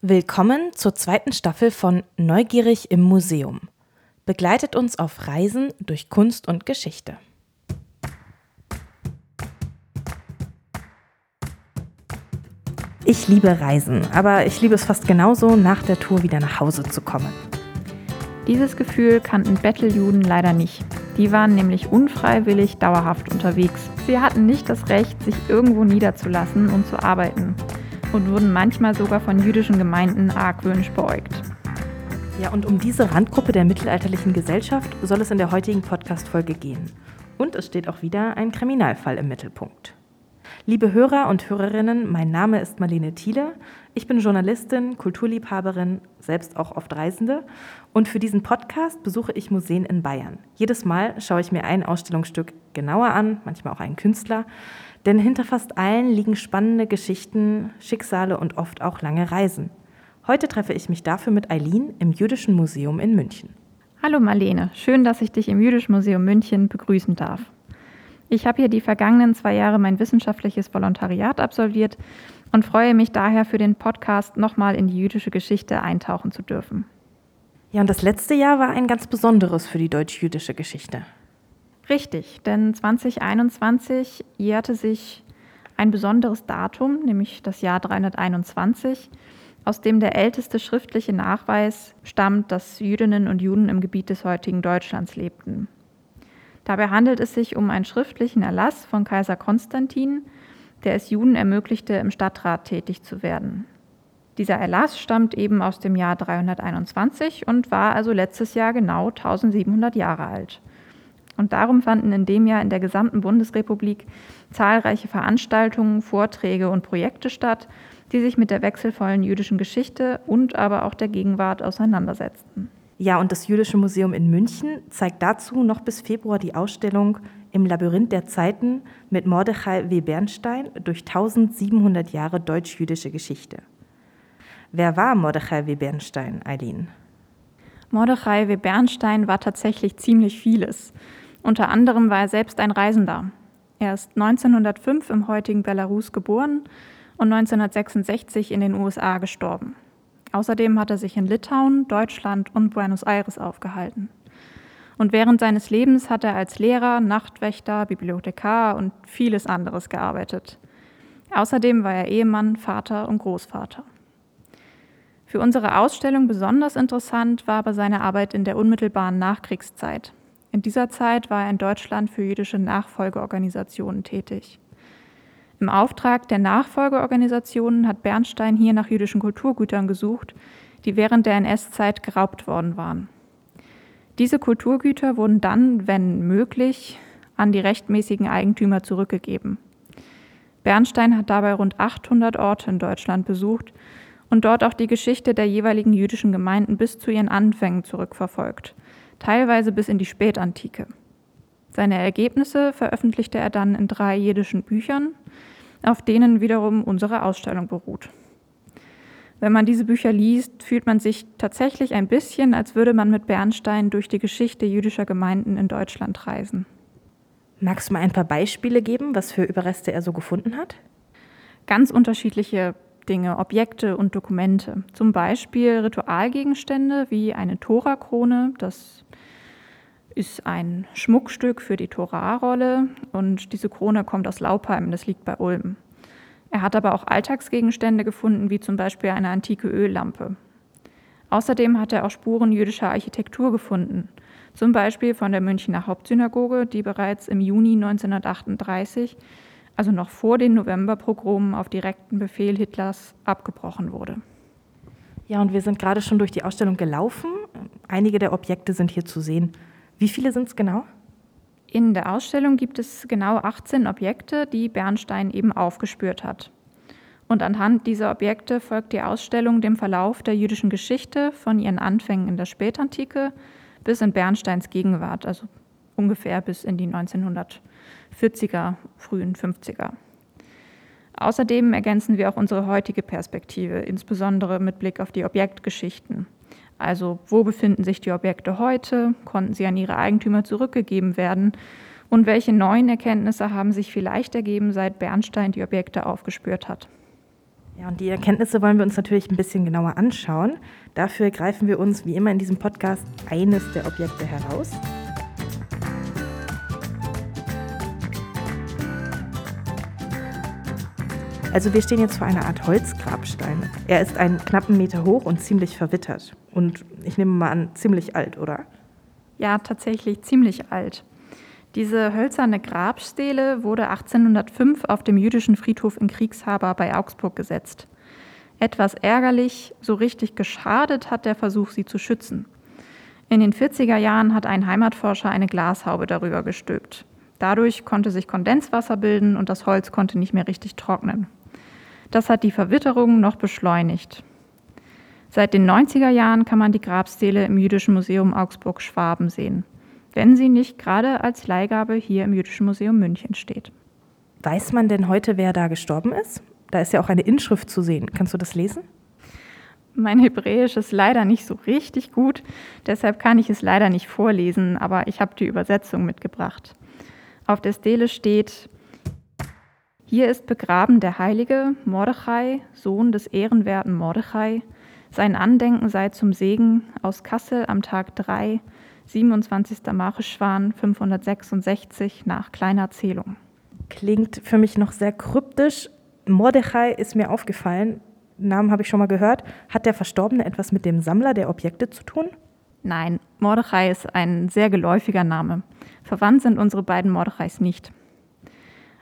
Willkommen zur zweiten Staffel von Neugierig im Museum. Begleitet uns auf Reisen durch Kunst und Geschichte. Ich liebe Reisen, aber ich liebe es fast genauso, nach der Tour wieder nach Hause zu kommen. Dieses Gefühl kannten Betteljuden leider nicht. Die waren nämlich unfreiwillig dauerhaft unterwegs. Sie hatten nicht das Recht, sich irgendwo niederzulassen und zu arbeiten und wurden manchmal sogar von jüdischen Gemeinden argwöhnisch beäugt. Ja, und um diese Randgruppe der mittelalterlichen Gesellschaft soll es in der heutigen Podcast-Folge gehen. Und es steht auch wieder ein Kriminalfall im Mittelpunkt. Liebe Hörer und Hörerinnen, mein Name ist Marlene Thiele. Ich bin Journalistin, Kulturliebhaberin, selbst auch oft Reisende. Und für diesen Podcast besuche ich Museen in Bayern. Jedes Mal schaue ich mir ein Ausstellungsstück genauer an, manchmal auch einen Künstler. Denn hinter fast allen liegen spannende Geschichten, Schicksale und oft auch lange Reisen. Heute treffe ich mich dafür mit Eileen im Jüdischen Museum in München. Hallo Marlene, schön, dass ich dich im Jüdischen Museum München begrüßen darf. Ich habe hier die vergangenen zwei Jahre mein wissenschaftliches Volontariat absolviert und freue mich daher für den Podcast nochmal in die jüdische Geschichte eintauchen zu dürfen. Ja, und das letzte Jahr war ein ganz besonderes für die deutsch-jüdische Geschichte. Richtig, denn 2021 jährte sich ein besonderes Datum, nämlich das Jahr 321, aus dem der älteste schriftliche Nachweis stammt, dass Jüdinnen und Juden im Gebiet des heutigen Deutschlands lebten. Dabei handelt es sich um einen schriftlichen Erlass von Kaiser Konstantin, der es Juden ermöglichte, im Stadtrat tätig zu werden. Dieser Erlass stammt eben aus dem Jahr 321 und war also letztes Jahr genau 1700 Jahre alt. Und darum fanden in dem Jahr in der gesamten Bundesrepublik zahlreiche Veranstaltungen, Vorträge und Projekte statt, die sich mit der wechselvollen jüdischen Geschichte und aber auch der Gegenwart auseinandersetzten. Ja, und das Jüdische Museum in München zeigt dazu noch bis Februar die Ausstellung Im Labyrinth der Zeiten mit Mordechai W. Bernstein durch 1700 Jahre deutsch-jüdische Geschichte. Wer war Mordechai W. Bernstein, Eileen? Mordechai W. Bernstein war tatsächlich ziemlich vieles. Unter anderem war er selbst ein Reisender. Er ist 1905 im heutigen Belarus geboren und 1966 in den USA gestorben. Außerdem hat er sich in Litauen, Deutschland und Buenos Aires aufgehalten. Und während seines Lebens hat er als Lehrer, Nachtwächter, Bibliothekar und vieles anderes gearbeitet. Außerdem war er Ehemann, Vater und Großvater. Für unsere Ausstellung besonders interessant war aber seine Arbeit in der unmittelbaren Nachkriegszeit. In dieser Zeit war er in Deutschland für jüdische Nachfolgeorganisationen tätig. Im Auftrag der Nachfolgeorganisationen hat Bernstein hier nach jüdischen Kulturgütern gesucht, die während der NS-Zeit geraubt worden waren. Diese Kulturgüter wurden dann, wenn möglich, an die rechtmäßigen Eigentümer zurückgegeben. Bernstein hat dabei rund 800 Orte in Deutschland besucht und dort auch die Geschichte der jeweiligen jüdischen Gemeinden bis zu ihren Anfängen zurückverfolgt, teilweise bis in die Spätantike. Seine Ergebnisse veröffentlichte er dann in drei jiddischen Büchern, auf denen wiederum unsere Ausstellung beruht. Wenn man diese Bücher liest, fühlt man sich tatsächlich ein bisschen, als würde man mit Bernstein durch die Geschichte jüdischer Gemeinden in Deutschland reisen. Magst du mal ein paar Beispiele geben, was für Überreste er so gefunden hat? Ganz unterschiedliche Dinge, Objekte und Dokumente. Zum Beispiel Ritualgegenstände wie eine Torakrone, das ist ein Schmuckstück für die Torahrolle und diese Krone kommt aus Laupheim, das liegt bei Ulm. Er hat aber auch Alltagsgegenstände gefunden, wie zum Beispiel eine antike Öllampe. Außerdem hat er auch Spuren jüdischer Architektur gefunden, zum Beispiel von der Münchner Hauptsynagoge, die bereits im Juni 1938, also noch vor den Novemberprogramen, auf direkten Befehl Hitlers abgebrochen wurde. Ja, und wir sind gerade schon durch die Ausstellung gelaufen. Einige der Objekte sind hier zu sehen. Wie viele sind es genau? In der Ausstellung gibt es genau 18 Objekte, die Bernstein eben aufgespürt hat. Und anhand dieser Objekte folgt die Ausstellung dem Verlauf der jüdischen Geschichte von ihren Anfängen in der Spätantike bis in Bernsteins Gegenwart, also ungefähr bis in die 1940er, frühen 50er. Außerdem ergänzen wir auch unsere heutige Perspektive, insbesondere mit Blick auf die Objektgeschichten. Also wo befinden sich die Objekte heute? Konnten sie an ihre Eigentümer zurückgegeben werden? Und welche neuen Erkenntnisse haben sich vielleicht ergeben, seit Bernstein die Objekte aufgespürt hat? Ja, und die Erkenntnisse wollen wir uns natürlich ein bisschen genauer anschauen. Dafür greifen wir uns wie immer in diesem Podcast eines der Objekte heraus. Also wir stehen jetzt vor einer Art Holzgrabstein. Er ist einen knappen Meter hoch und ziemlich verwittert. Und ich nehme mal an, ziemlich alt, oder? Ja, tatsächlich ziemlich alt. Diese hölzerne Grabstele wurde 1805 auf dem jüdischen Friedhof in Kriegshaber bei Augsburg gesetzt. Etwas ärgerlich, so richtig geschadet hat der Versuch, sie zu schützen. In den 40er Jahren hat ein Heimatforscher eine Glashaube darüber gestülpt. Dadurch konnte sich Kondenswasser bilden und das Holz konnte nicht mehr richtig trocknen. Das hat die Verwitterung noch beschleunigt. Seit den 90er Jahren kann man die Grabstele im Jüdischen Museum Augsburg-Schwaben sehen, wenn sie nicht gerade als Leihgabe hier im Jüdischen Museum München steht. Weiß man denn heute, wer da gestorben ist? Da ist ja auch eine Inschrift zu sehen. Kannst du das lesen? Mein Hebräisch ist leider nicht so richtig gut, deshalb kann ich es leider nicht vorlesen, aber ich habe die Übersetzung mitgebracht. Auf der Stele steht, hier ist begraben der heilige Mordechai, Sohn des ehrenwerten Mordechai. Sein Andenken sei zum Segen aus Kassel am Tag 3, 27. Marischwan 566 nach kleiner Zählung. Klingt für mich noch sehr kryptisch. Mordechai ist mir aufgefallen. Namen habe ich schon mal gehört. Hat der Verstorbene etwas mit dem Sammler der Objekte zu tun? Nein, Mordechai ist ein sehr geläufiger Name. Verwandt sind unsere beiden Mordechais nicht.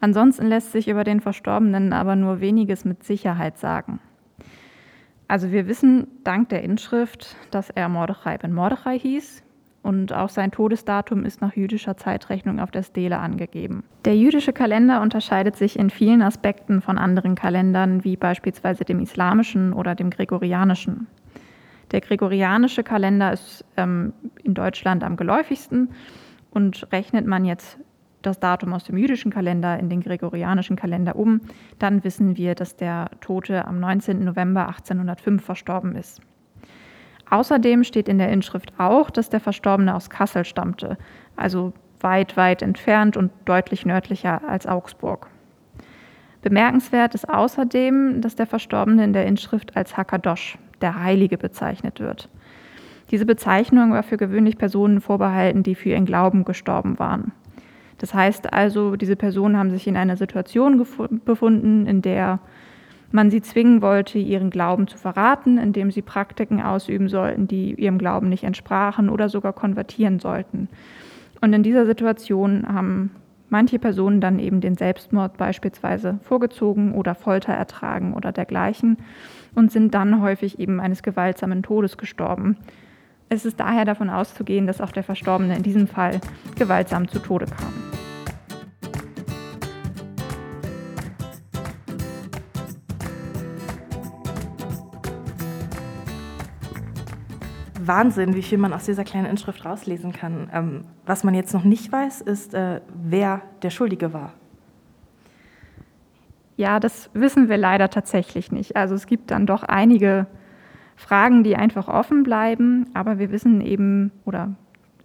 Ansonsten lässt sich über den Verstorbenen aber nur weniges mit Sicherheit sagen. Also wir wissen dank der Inschrift, dass er Mordechai ben Mordechai hieß und auch sein Todesdatum ist nach jüdischer Zeitrechnung auf der Stele angegeben. Der jüdische Kalender unterscheidet sich in vielen Aspekten von anderen Kalendern, wie beispielsweise dem islamischen oder dem gregorianischen. Der gregorianische Kalender ist ähm, in Deutschland am geläufigsten und rechnet man jetzt das Datum aus dem jüdischen Kalender in den gregorianischen Kalender um, dann wissen wir, dass der Tote am 19. November 1805 verstorben ist. Außerdem steht in der Inschrift auch, dass der Verstorbene aus Kassel stammte, also weit, weit entfernt und deutlich nördlicher als Augsburg. Bemerkenswert ist außerdem, dass der Verstorbene in der Inschrift als Hakadosh, der Heilige, bezeichnet wird. Diese Bezeichnung war für gewöhnlich Personen vorbehalten, die für ihren Glauben gestorben waren. Das heißt also, diese Personen haben sich in einer Situation befunden, in der man sie zwingen wollte, ihren Glauben zu verraten, indem sie Praktiken ausüben sollten, die ihrem Glauben nicht entsprachen oder sogar konvertieren sollten. Und in dieser Situation haben manche Personen dann eben den Selbstmord beispielsweise vorgezogen oder Folter ertragen oder dergleichen und sind dann häufig eben eines gewaltsamen Todes gestorben. Es ist daher davon auszugehen, dass auch der Verstorbene in diesem Fall gewaltsam zu Tode kam. Wahnsinn, wie viel man aus dieser kleinen Inschrift rauslesen kann. Ähm, was man jetzt noch nicht weiß, ist, äh, wer der Schuldige war. Ja, das wissen wir leider tatsächlich nicht. Also es gibt dann doch einige Fragen, die einfach offen bleiben, aber wir wissen eben, oder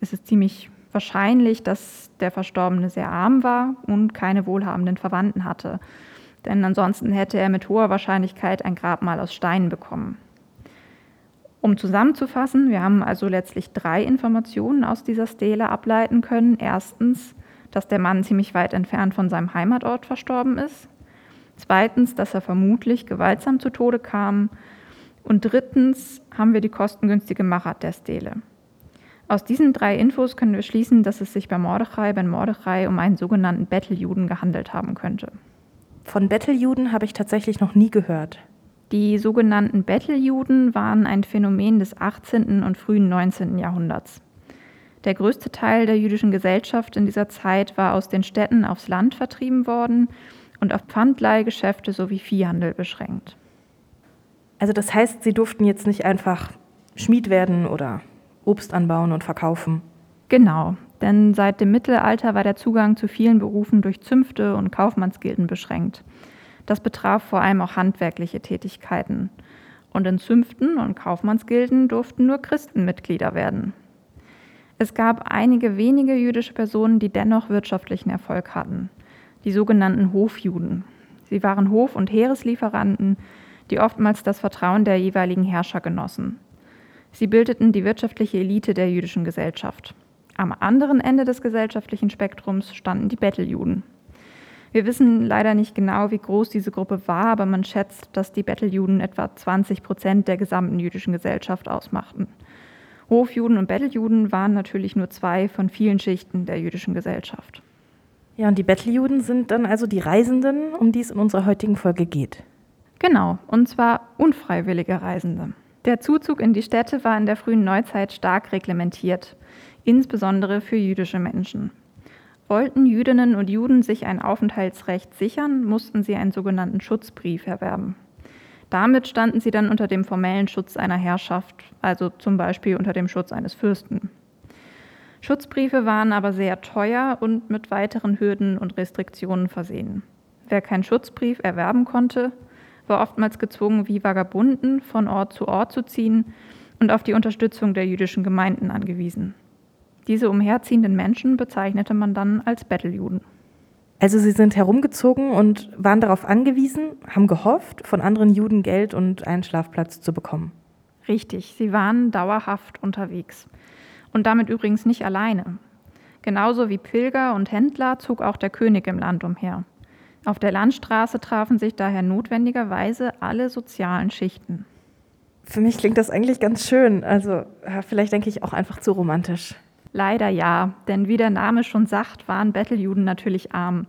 es ist ziemlich wahrscheinlich, dass der Verstorbene sehr arm war und keine wohlhabenden Verwandten hatte. Denn ansonsten hätte er mit hoher Wahrscheinlichkeit ein Grabmal aus Stein bekommen. Um zusammenzufassen, wir haben also letztlich drei Informationen aus dieser Stele ableiten können. Erstens, dass der Mann ziemlich weit entfernt von seinem Heimatort verstorben ist. Zweitens, dass er vermutlich gewaltsam zu Tode kam. Und drittens haben wir die kostengünstige Machart der Stele. Aus diesen drei Infos können wir schließen, dass es sich bei Mordechai ben Mordechai um einen sogenannten Betteljuden gehandelt haben könnte. Von Betteljuden habe ich tatsächlich noch nie gehört. Die sogenannten Betteljuden waren ein Phänomen des 18. und frühen 19. Jahrhunderts. Der größte Teil der jüdischen Gesellschaft in dieser Zeit war aus den Städten aufs Land vertrieben worden und auf Pfandleihgeschäfte sowie Viehhandel beschränkt. Also das heißt, sie durften jetzt nicht einfach Schmied werden oder Obst anbauen und verkaufen. Genau, denn seit dem Mittelalter war der Zugang zu vielen Berufen durch Zünfte und Kaufmannsgilden beschränkt. Das betraf vor allem auch handwerkliche Tätigkeiten. Und in Zünften und Kaufmannsgilden durften nur Christen Mitglieder werden. Es gab einige wenige jüdische Personen, die dennoch wirtschaftlichen Erfolg hatten, die sogenannten Hofjuden. Sie waren Hof- und Heereslieferanten, die oftmals das Vertrauen der jeweiligen Herrscher genossen. Sie bildeten die wirtschaftliche Elite der jüdischen Gesellschaft. Am anderen Ende des gesellschaftlichen Spektrums standen die Betteljuden. Wir wissen leider nicht genau, wie groß diese Gruppe war, aber man schätzt, dass die Betteljuden etwa 20 Prozent der gesamten jüdischen Gesellschaft ausmachten. Hofjuden und Betteljuden waren natürlich nur zwei von vielen Schichten der jüdischen Gesellschaft. Ja, und die Betteljuden sind dann also die Reisenden, um die es in unserer heutigen Folge geht. Genau, und zwar unfreiwillige Reisende. Der Zuzug in die Städte war in der frühen Neuzeit stark reglementiert, insbesondere für jüdische Menschen. Wollten Jüdinnen und Juden sich ein Aufenthaltsrecht sichern, mussten sie einen sogenannten Schutzbrief erwerben. Damit standen sie dann unter dem formellen Schutz einer Herrschaft, also zum Beispiel unter dem Schutz eines Fürsten. Schutzbriefe waren aber sehr teuer und mit weiteren Hürden und Restriktionen versehen. Wer keinen Schutzbrief erwerben konnte, war oftmals gezwungen, wie Vagabunden von Ort zu Ort zu ziehen und auf die Unterstützung der jüdischen Gemeinden angewiesen. Diese umherziehenden Menschen bezeichnete man dann als Betteljuden. Also sie sind herumgezogen und waren darauf angewiesen, haben gehofft, von anderen Juden Geld und einen Schlafplatz zu bekommen. Richtig, sie waren dauerhaft unterwegs. Und damit übrigens nicht alleine. Genauso wie Pilger und Händler zog auch der König im Land umher. Auf der Landstraße trafen sich daher notwendigerweise alle sozialen Schichten. Für mich klingt das eigentlich ganz schön. Also vielleicht denke ich auch einfach zu romantisch. Leider ja, denn wie der Name schon sagt, waren Betteljuden natürlich arm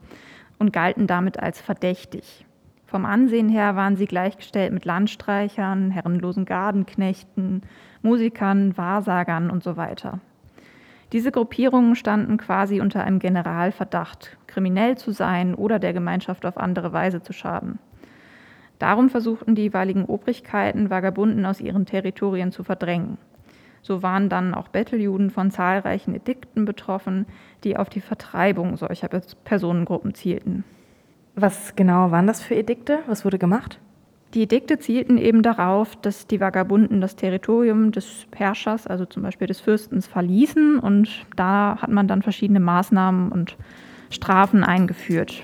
und galten damit als verdächtig. Vom Ansehen her waren sie gleichgestellt mit Landstreichern, herrenlosen Gardenknechten, Musikern, Wahrsagern und so weiter. Diese Gruppierungen standen quasi unter einem Generalverdacht, kriminell zu sein oder der Gemeinschaft auf andere Weise zu schaden. Darum versuchten die jeweiligen Obrigkeiten, Vagabunden aus ihren Territorien zu verdrängen. So waren dann auch Betteljuden von zahlreichen Edikten betroffen, die auf die Vertreibung solcher Personengruppen zielten. Was genau waren das für Edikte? Was wurde gemacht? Die Edikte zielten eben darauf, dass die Vagabunden das Territorium des Herrschers, also zum Beispiel des Fürstens, verließen und da hat man dann verschiedene Maßnahmen und Strafen eingeführt.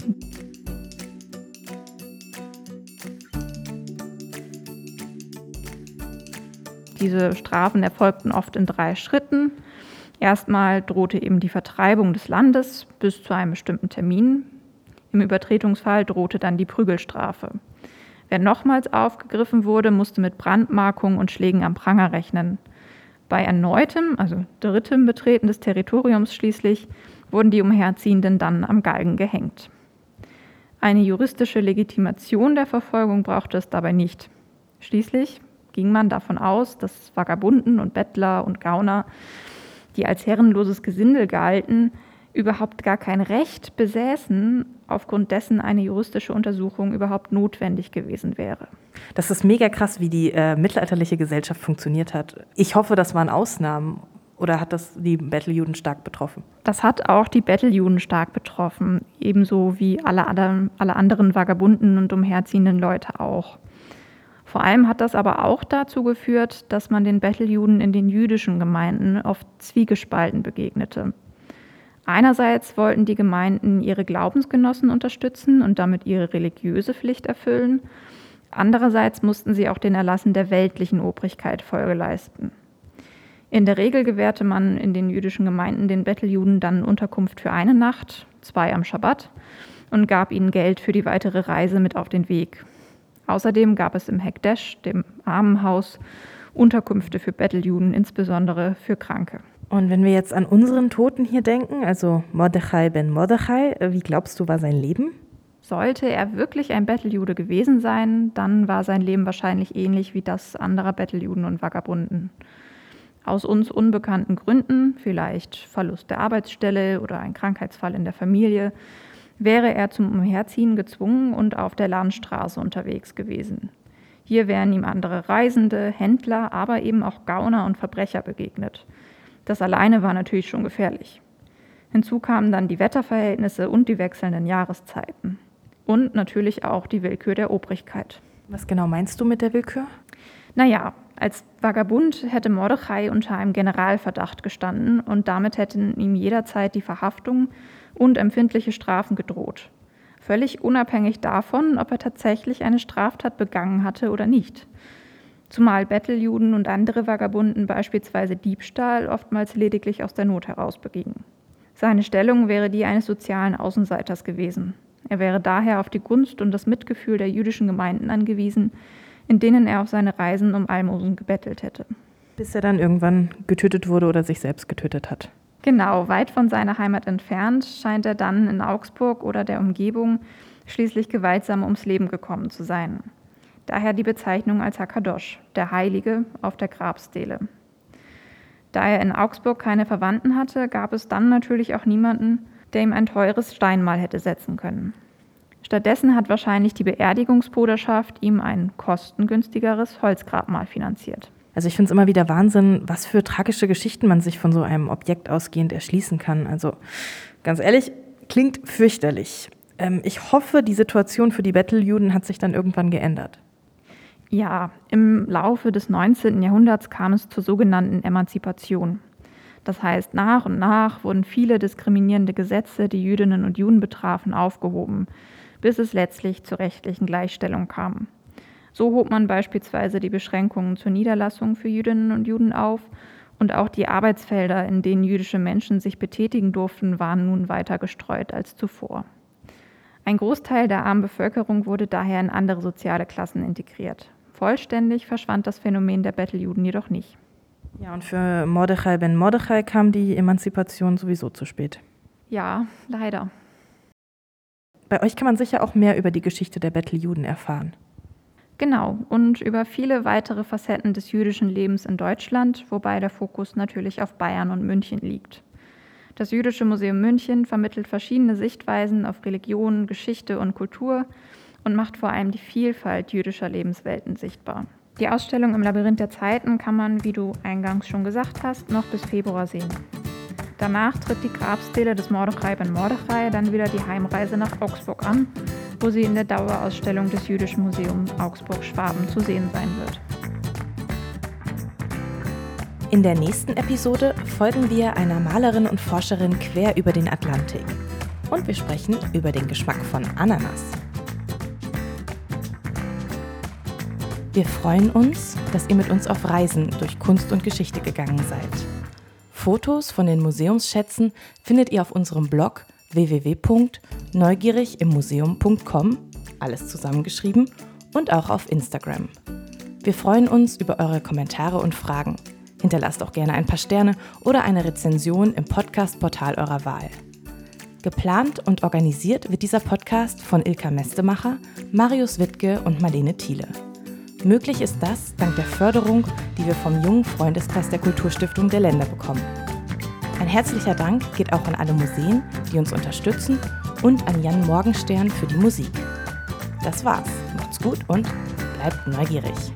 Diese Strafen erfolgten oft in drei Schritten. Erstmal drohte eben die Vertreibung des Landes bis zu einem bestimmten Termin. Im Übertretungsfall drohte dann die Prügelstrafe. Wer nochmals aufgegriffen wurde, musste mit Brandmarkungen und Schlägen am Pranger rechnen. Bei erneutem, also drittem Betreten des Territoriums schließlich, wurden die Umherziehenden dann am Galgen gehängt. Eine juristische Legitimation der Verfolgung brauchte es dabei nicht. Schließlich ging man davon aus, dass Vagabunden und Bettler und Gauner, die als herrenloses Gesindel galten, überhaupt gar kein Recht besäßen, aufgrund dessen eine juristische Untersuchung überhaupt notwendig gewesen wäre. Das ist mega krass, wie die äh, mittelalterliche Gesellschaft funktioniert hat. Ich hoffe, das waren Ausnahmen. Oder hat das die Betteljuden stark betroffen? Das hat auch die Betteljuden stark betroffen, ebenso wie alle, alle anderen Vagabunden und umherziehenden Leute auch. Vor allem hat das aber auch dazu geführt, dass man den Betteljuden in den jüdischen Gemeinden oft zwiegespalten begegnete. Einerseits wollten die Gemeinden ihre Glaubensgenossen unterstützen und damit ihre religiöse Pflicht erfüllen. Andererseits mussten sie auch den Erlassen der weltlichen Obrigkeit Folge leisten. In der Regel gewährte man in den jüdischen Gemeinden den Betteljuden dann Unterkunft für eine Nacht, zwei am Schabbat, und gab ihnen Geld für die weitere Reise mit auf den Weg. Außerdem gab es im Hekdesh, dem Armenhaus, Unterkünfte für Betteljuden, insbesondere für Kranke. Und wenn wir jetzt an unseren Toten hier denken, also Mordechai ben Mordechai, äh, wie glaubst du, war sein Leben? Sollte er wirklich ein Betteljude gewesen sein, dann war sein Leben wahrscheinlich ähnlich wie das anderer Betteljuden und Vagabunden. Aus uns unbekannten Gründen, vielleicht Verlust der Arbeitsstelle oder ein Krankheitsfall in der Familie, wäre er zum Umherziehen gezwungen und auf der Landstraße unterwegs gewesen. Hier wären ihm andere Reisende, Händler, aber eben auch Gauner und Verbrecher begegnet. Das alleine war natürlich schon gefährlich. Hinzu kamen dann die Wetterverhältnisse und die wechselnden Jahreszeiten. Und natürlich auch die Willkür der Obrigkeit. Was genau meinst du mit der Willkür? Naja, als Vagabund hätte Mordechai unter einem Generalverdacht gestanden und damit hätten ihm jederzeit die Verhaftung und empfindliche Strafen gedroht. völlig unabhängig davon, ob er tatsächlich eine Straftat begangen hatte oder nicht. Zumal Betteljuden und andere Vagabunden beispielsweise Diebstahl oftmals lediglich aus der Not heraus begingen. Seine Stellung wäre die eines sozialen Außenseiters gewesen. Er wäre daher auf die Gunst und das Mitgefühl der jüdischen Gemeinden angewiesen, in denen er auf seine Reisen um Almosen gebettelt hätte. Bis er dann irgendwann getötet wurde oder sich selbst getötet hat. Genau, weit von seiner Heimat entfernt scheint er dann in Augsburg oder der Umgebung schließlich gewaltsam ums Leben gekommen zu sein. Daher die Bezeichnung als Hakadosh, der Heilige auf der Grabstele. Da er in Augsburg keine Verwandten hatte, gab es dann natürlich auch niemanden, der ihm ein teures Steinmal hätte setzen können. Stattdessen hat wahrscheinlich die Beerdigungsbruderschaft ihm ein kostengünstigeres Holzgrabmal finanziert. Also ich finde es immer wieder Wahnsinn, was für tragische Geschichten man sich von so einem Objekt ausgehend erschließen kann. Also ganz ehrlich, klingt fürchterlich. Ähm, ich hoffe, die Situation für die Betteljuden hat sich dann irgendwann geändert. Ja, im Laufe des 19. Jahrhunderts kam es zur sogenannten Emanzipation. Das heißt, nach und nach wurden viele diskriminierende Gesetze, die Jüdinnen und Juden betrafen, aufgehoben, bis es letztlich zur rechtlichen Gleichstellung kam. So hob man beispielsweise die Beschränkungen zur Niederlassung für Jüdinnen und Juden auf und auch die Arbeitsfelder, in denen jüdische Menschen sich betätigen durften, waren nun weiter gestreut als zuvor. Ein Großteil der armen Bevölkerung wurde daher in andere soziale Klassen integriert. Vollständig verschwand das Phänomen der Betteljuden jedoch nicht. Ja, und für Mordechai ben Mordechai kam die Emanzipation sowieso zu spät. Ja, leider. Bei euch kann man sicher auch mehr über die Geschichte der Betteljuden erfahren. Genau, und über viele weitere Facetten des jüdischen Lebens in Deutschland, wobei der Fokus natürlich auf Bayern und München liegt. Das Jüdische Museum München vermittelt verschiedene Sichtweisen auf Religion, Geschichte und Kultur und macht vor allem die Vielfalt jüdischer Lebenswelten sichtbar. Die Ausstellung im Labyrinth der Zeiten kann man, wie du eingangs schon gesagt hast, noch bis Februar sehen. Danach tritt die Grabstele des Mordechai ben Mordechai dann wieder die Heimreise nach Augsburg an, wo sie in der Dauerausstellung des Jüdischen Museums Augsburg-Schwaben zu sehen sein wird. In der nächsten Episode folgen wir einer Malerin und Forscherin quer über den Atlantik. Und wir sprechen über den Geschmack von Ananas. Wir freuen uns, dass ihr mit uns auf Reisen durch Kunst und Geschichte gegangen seid. Fotos von den Museumsschätzen findet ihr auf unserem Blog www.neugierigimmuseum.com, alles zusammengeschrieben, und auch auf Instagram. Wir freuen uns über eure Kommentare und Fragen. Hinterlasst auch gerne ein paar Sterne oder eine Rezension im Podcast-Portal eurer Wahl. Geplant und organisiert wird dieser Podcast von Ilka Mestemacher, Marius Wittke und Marlene Thiele. Möglich ist das dank der Förderung, die wir vom jungen Freundeskreis der Kulturstiftung der Länder bekommen. Ein herzlicher Dank geht auch an alle Museen, die uns unterstützen und an Jan Morgenstern für die Musik. Das war's. Macht's gut und bleibt neugierig.